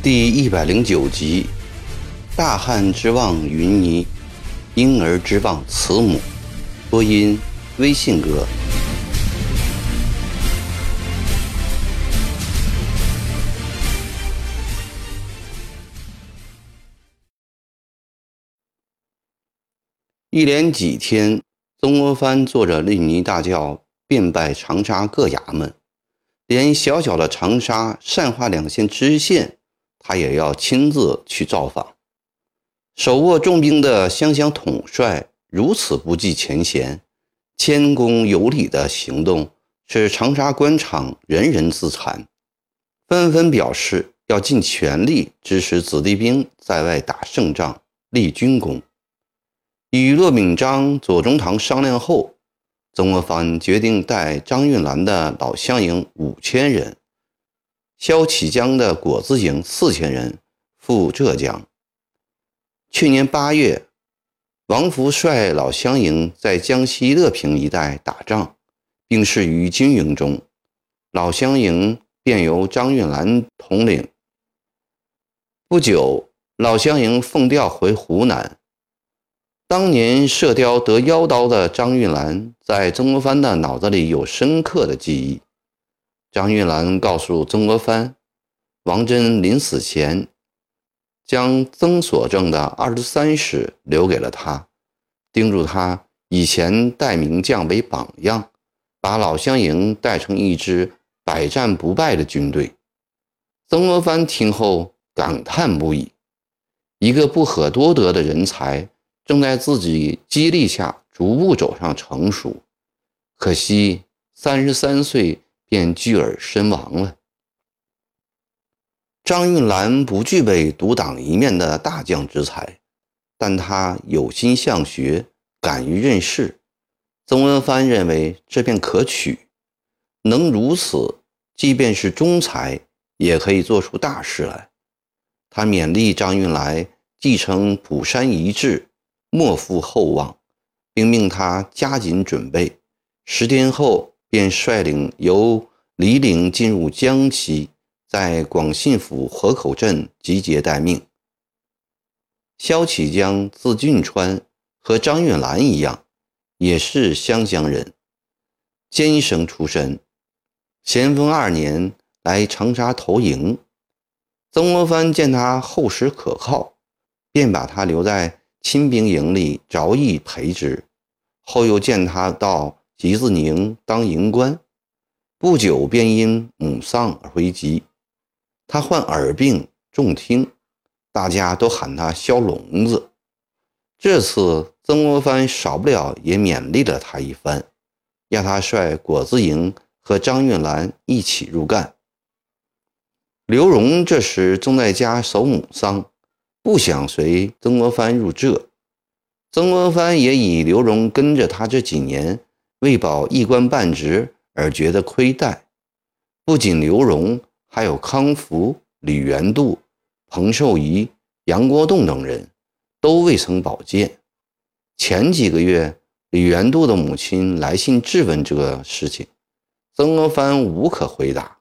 第一百零九集：大汉之望云霓，婴儿之望慈母。播音：微信哥。一连几天，曾国藩坐着令尼大轿，遍拜长沙各衙门，连小小的长沙善化两县知县。他也要亲自去造访。手握重兵的湘乡统帅如此不计前嫌、谦恭有礼的行动，使长沙官场人人自惭，纷纷表示要尽全力支持子弟兵在外打胜仗、立军功。与骆秉章、左宗棠商量后，曾国藩决定带张运兰的老乡营五千人。萧启江的果子营四千人赴浙江。去年八月，王福率老乡营在江西乐平一带打仗，并逝于军营中。老乡营便由张运兰统领。不久，老乡营奉调回湖南。当年射雕得妖刀的张运兰，在曾国藩的脑子里有深刻的记忆。张运兰告诉曾国藩，王真临死前将曾所正的二十三史留给了他，叮嘱他以前带名将为榜样，把老乡营带成一支百战不败的军队。曾国藩听后感叹不已：一个不可多得的人才，正在自己激励下逐步走上成熟，可惜三十三岁。便拒而身亡了。张运兰不具备独当一面的大将之才，但他有心向学，敢于任事。曾国藩认为这便可取，能如此，即便是中才，也可以做出大事来。他勉励张运来继承蒲山遗志，莫负厚望，并命他加紧准备。十天后。便率领由黎陵进入江西，在广信府河口镇集结待命。萧启江字俊川，和张运兰一样，也是湘乡人，监生出身。咸丰二年来长沙投营，曾国藩见他厚实可靠，便把他留在亲兵营里着意培植。后又见他到。吉子宁当营官，不久便因母丧而回籍。他患耳病，重听，大家都喊他萧聋子。这次曾国藩少不了也勉励了他一番，要他率果子营和张运兰一起入干。刘荣这时正在家守母丧，不想随曾国藩入浙。曾国藩也以刘荣跟着他这几年。为保一官半职而觉得亏待，不仅刘荣，还有康福、李元度、彭寿仪、杨国栋等人，都未曾保荐。前几个月，李元度的母亲来信质问这个事情，曾国藩无可回答，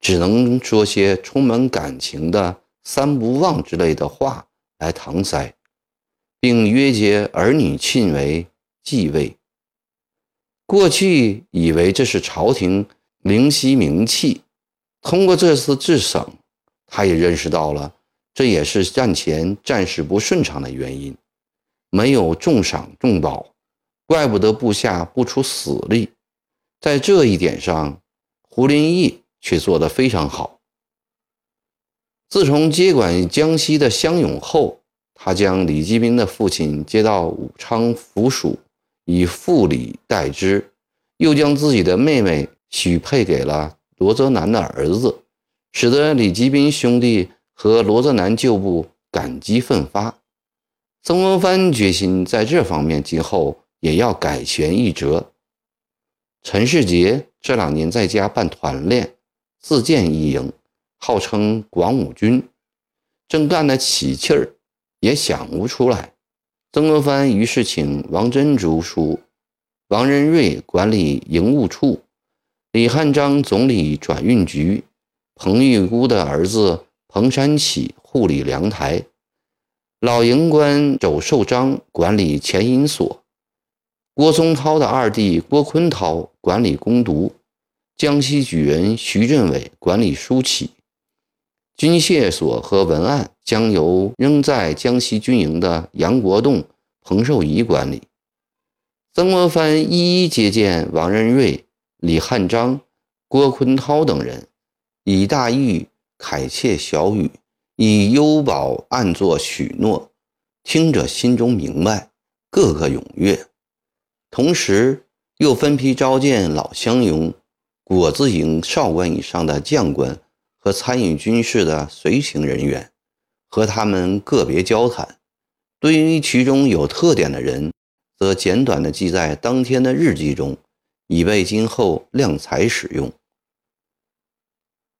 只能说些充满感情的“三不忘”之类的话来搪塞，并约结儿女亲为继位。过去以为这是朝廷灵犀明器，通过这次治省，他也认识到了，这也是战前战事不顺畅的原因。没有重赏重保，怪不得部下不出死力。在这一点上，胡林翼却做得非常好。自从接管江西的湘勇后，他将李继斌的父亲接到武昌府署。以父礼代之，又将自己的妹妹许配给了罗泽南的儿子，使得李继斌兄弟和罗泽南旧部感激奋发。曾国藩决心在这方面今后也要改弦易辙。陈世杰这两年在家办团练，自建一营，号称广武军，正干得起气儿，也想不出来。曾国藩于是请王珍竹书，王仁瑞管理营务处，李汉章总理转运局，彭玉姑的儿子彭山启护理粮台，老营官周寿章管理钱银所，郭松涛的二弟郭坤涛管理工读，江西举人徐振伟管理书企。军械所和文案将由仍在江西军营的杨国栋、彭寿仪管理。曾国藩一一接见王仁瑞、李汉章、郭坤涛等人，以大玉恳切小语，以优保暗作许诺，听者心中明白，个个踊跃。同时，又分批召见老乡勇、果子营少官以上的将官。和参与军事的随行人员，和他们个别交谈。对于其中有特点的人，则简短地记在当天的日记中，以备今后量才使用。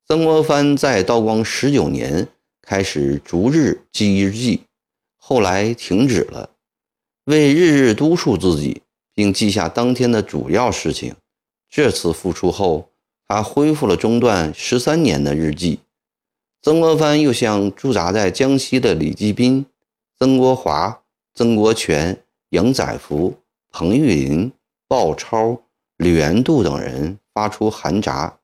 曾国藩在道光十九年开始逐日记日记，后来停止了，为日日督促自己，并记下当天的主要事情。这次复出后。他恢复了中断十三年的日记。曾国藩又向驻扎在江西的李继斌、曾国华、曾国荃、杨载福、彭玉麟、鲍超、吕元度等人发出函札，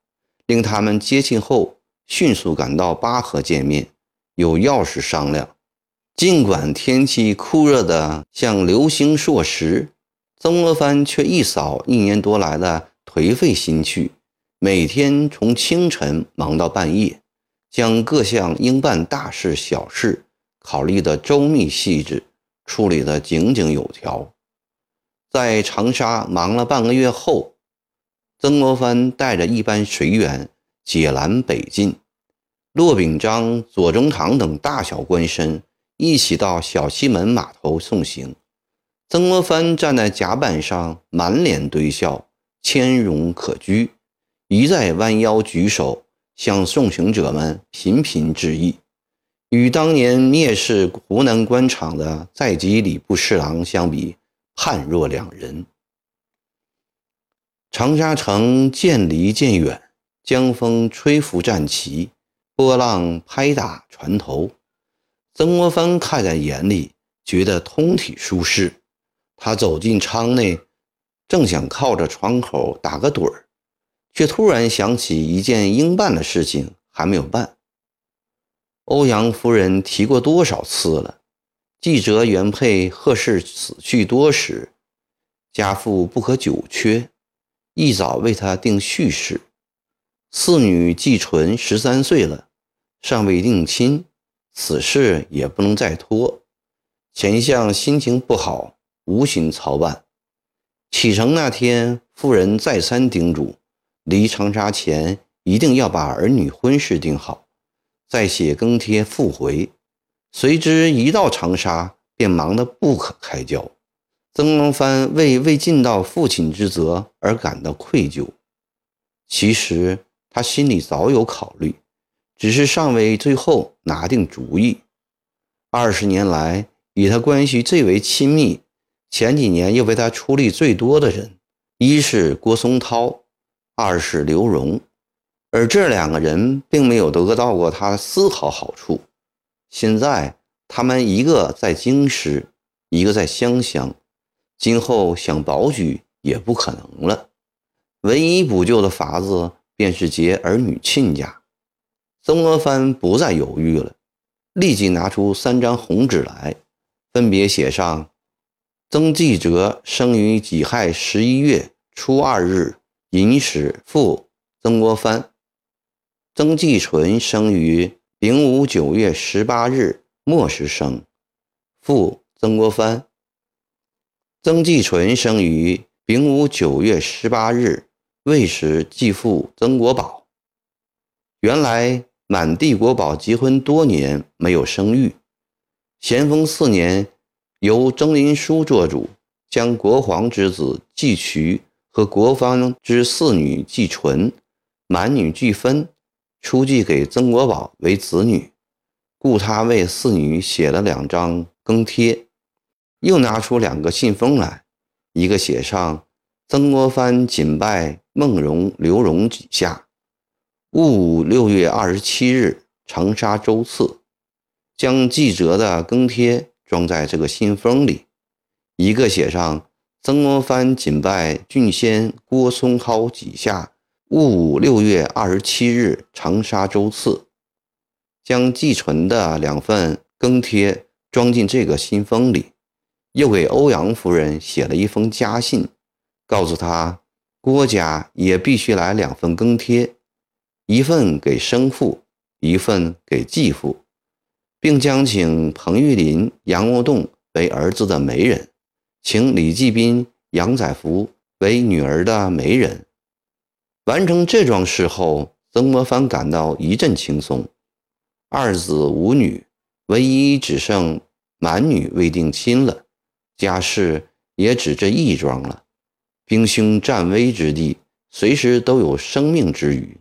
令他们接信后迅速赶到巴河见面，有要事商量。尽管天气酷热的像流星烁石，曾国藩却一扫一年多来的颓废心绪。每天从清晨忙到半夜，将各项应办大事小事考虑的周密细致，处理的井井有条。在长沙忙了半个月后，曾国藩带着一班随员解拦北进，骆秉章、左宗棠等大小官绅一起到小西门码头送行。曾国藩站在甲板上，满脸堆笑，谦容可掬。一再弯腰举手，向送行者们频频致意，与当年蔑视湖南官场的在籍礼部侍郎相比，判若两人。长沙城渐离渐远，江风吹拂战旗，波浪拍打船头。曾国藩看在眼里，觉得通体舒适。他走进舱内，正想靠着窗口打个盹儿。却突然想起一件应办的事情还没有办。欧阳夫人提过多少次了？记者原配贺氏死去多时，家父不可久缺，一早为他定续事。四女季纯十三岁了，尚未定亲，此事也不能再拖。前相心情不好，无心操办。启程那天，夫人再三叮嘱。离长沙前，一定要把儿女婚事定好，再写更贴复回。随之一到长沙，便忙得不可开交。曾国藩为未尽到父亲之责而感到愧疚。其实他心里早有考虑，只是尚未最后拿定主意。二十年来，与他关系最为亲密，前几年又为他出力最多的人，一是郭松涛。二是刘荣，而这两个人并没有得到过他丝毫好处。现在他们一个在京师，一个在湘乡，今后想保举也不可能了。唯一补救的法子便是结儿女亲家。曾国藩不再犹豫了，立即拿出三张红纸来，分别写上：曾纪泽生于己亥十一月初二日。尹使父曾国藩，曾纪纯生于丙午九月十八日末时生，父曾国藩。曾纪纯生于丙午九月十八日未时继父曾国宝。原来满地国宝结婚多年没有生育，咸丰四年由曾林书做主，将国皇之子纪渠。和国方之四女季纯、满女季芬出继给曾国宝为子女，故他为四女写了两张更帖。又拿出两个信封来，一个写上“曾国藩谨拜孟荣、刘荣几下，戊午六月二十七日长沙周次”，将纪哲的更帖装在这个信封里；一个写上“曾国藩谨拜郡仙郭松涛几下。”戊午六月二十七日，长沙周次，将寄存的两份更帖装进这个信封里，又给欧阳夫人写了一封家信，告诉她郭家也必须来两份更帖，一份给生父，一份给继父，并将请彭玉麟、杨国栋为儿子的媒人，请李继斌、杨载福为女儿的媒人。完成这桩事后，曾国藩感到一阵轻松。二子五女，唯一只剩满女未定亲了，家事也只这一桩了。兵凶战危之地，随时都有生命之虞，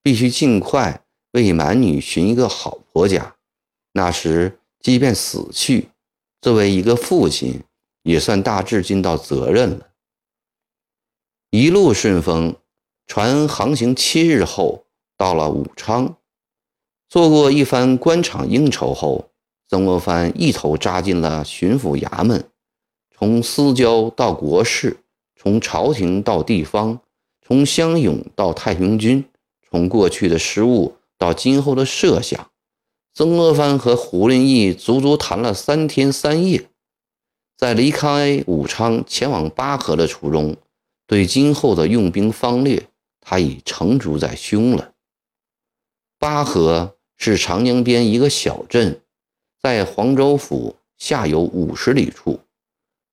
必须尽快为满女寻一个好婆家。那时，即便死去，作为一个父亲，也算大致尽到责任了。一路顺风。船航行七日后，到了武昌，做过一番官场应酬后，曾国藩一头扎进了巡抚衙门，从私交到国事，从朝廷到地方，从乡勇到太平军，从过去的失误到今后的设想，曾国藩和胡林翼足足谈了三天三夜，在离开武昌前往巴河的途中，对今后的用兵方略。他已成竹在胸了。巴河是长江边一个小镇，在黄州府下游五十里处。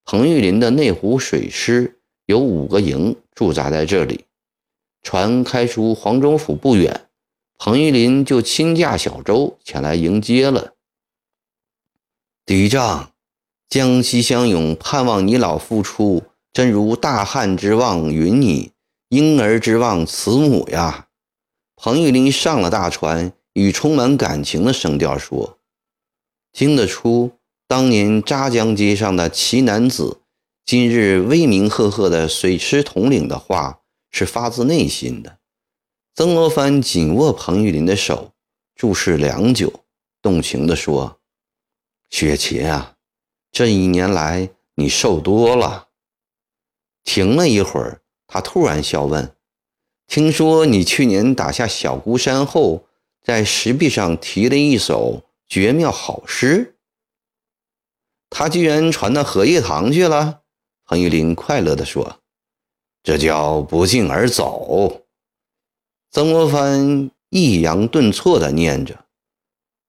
彭玉麟的内湖水师有五个营驻扎在这里。船开出黄州府不远，彭玉麟就亲驾小舟前来迎接了。敌仗，江西乡勇盼望你老复出，真如大汉之望云你。婴儿之望慈母呀！彭玉麟上了大船，以充满感情的声调说：“听得出，当年扎江街上的奇男子，今日威名赫赫的水师统领的话，是发自内心的。”曾国藩紧握彭玉麟的手，注视良久，动情地说：“雪琴啊，这一年来你瘦多了。”停了一会儿。他突然笑问：“听说你去年打下小孤山后，在石壁上题了一首绝妙好诗？他居然传到荷叶堂去了？”彭玉林快乐地说：“这叫不胫而走。”曾国藩抑扬顿挫地念着：“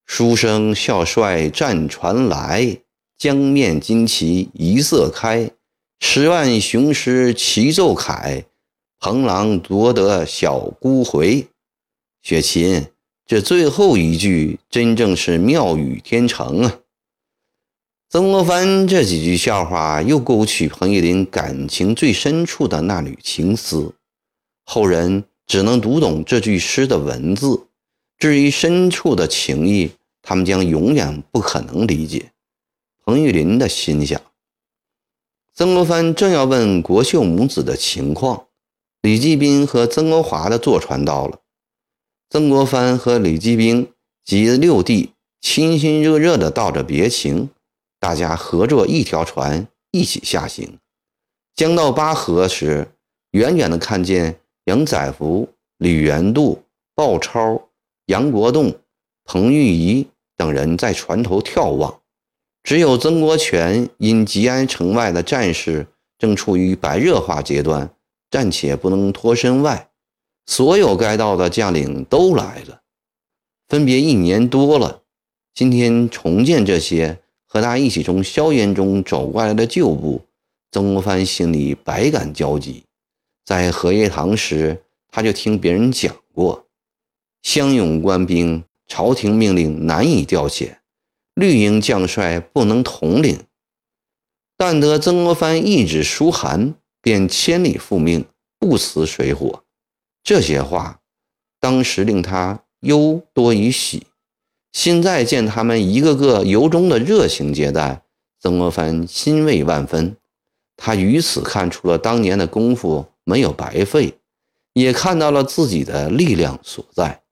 书生笑帅战船来，江面旌旗一色开。”十万雄师齐奏凯，彭郎夺得小孤回。雪琴，这最后一句真正是妙语天成啊！曾国藩这几句笑话又勾起彭玉麟感情最深处的那缕情思。后人只能读懂这句诗的文字，至于深处的情意，他们将永远不可能理解。彭玉麟的心想。曾国藩正要问国秀母子的情况，李继斌和曾国华的坐船到了。曾国藩和李继斌及六弟亲亲热热地道着别情，大家合坐一条船，一起下行。将到巴河时，远远地看见杨载福、李元度、鲍超、杨国栋、彭玉仪等人在船头眺望。只有曾国荃因吉安城外的战事正处于白热化阶段，暂且不能脱身外。所有该到的将领都来了，分别一年多了。今天重见这些和他一起从硝烟中走过来的旧部，曾国藩心里百感交集。在荷叶塘时，他就听别人讲过，乡勇官兵，朝廷命令难以调遣。绿营将帅不能统领，但得曾国藩一纸书函，便千里复命，不辞水火。这些话当时令他忧多于喜，现在见他们一个个由衷的热情接待，曾国藩欣慰万分，他于此看出了当年的功夫没有白费，也看到了自己的力量所在。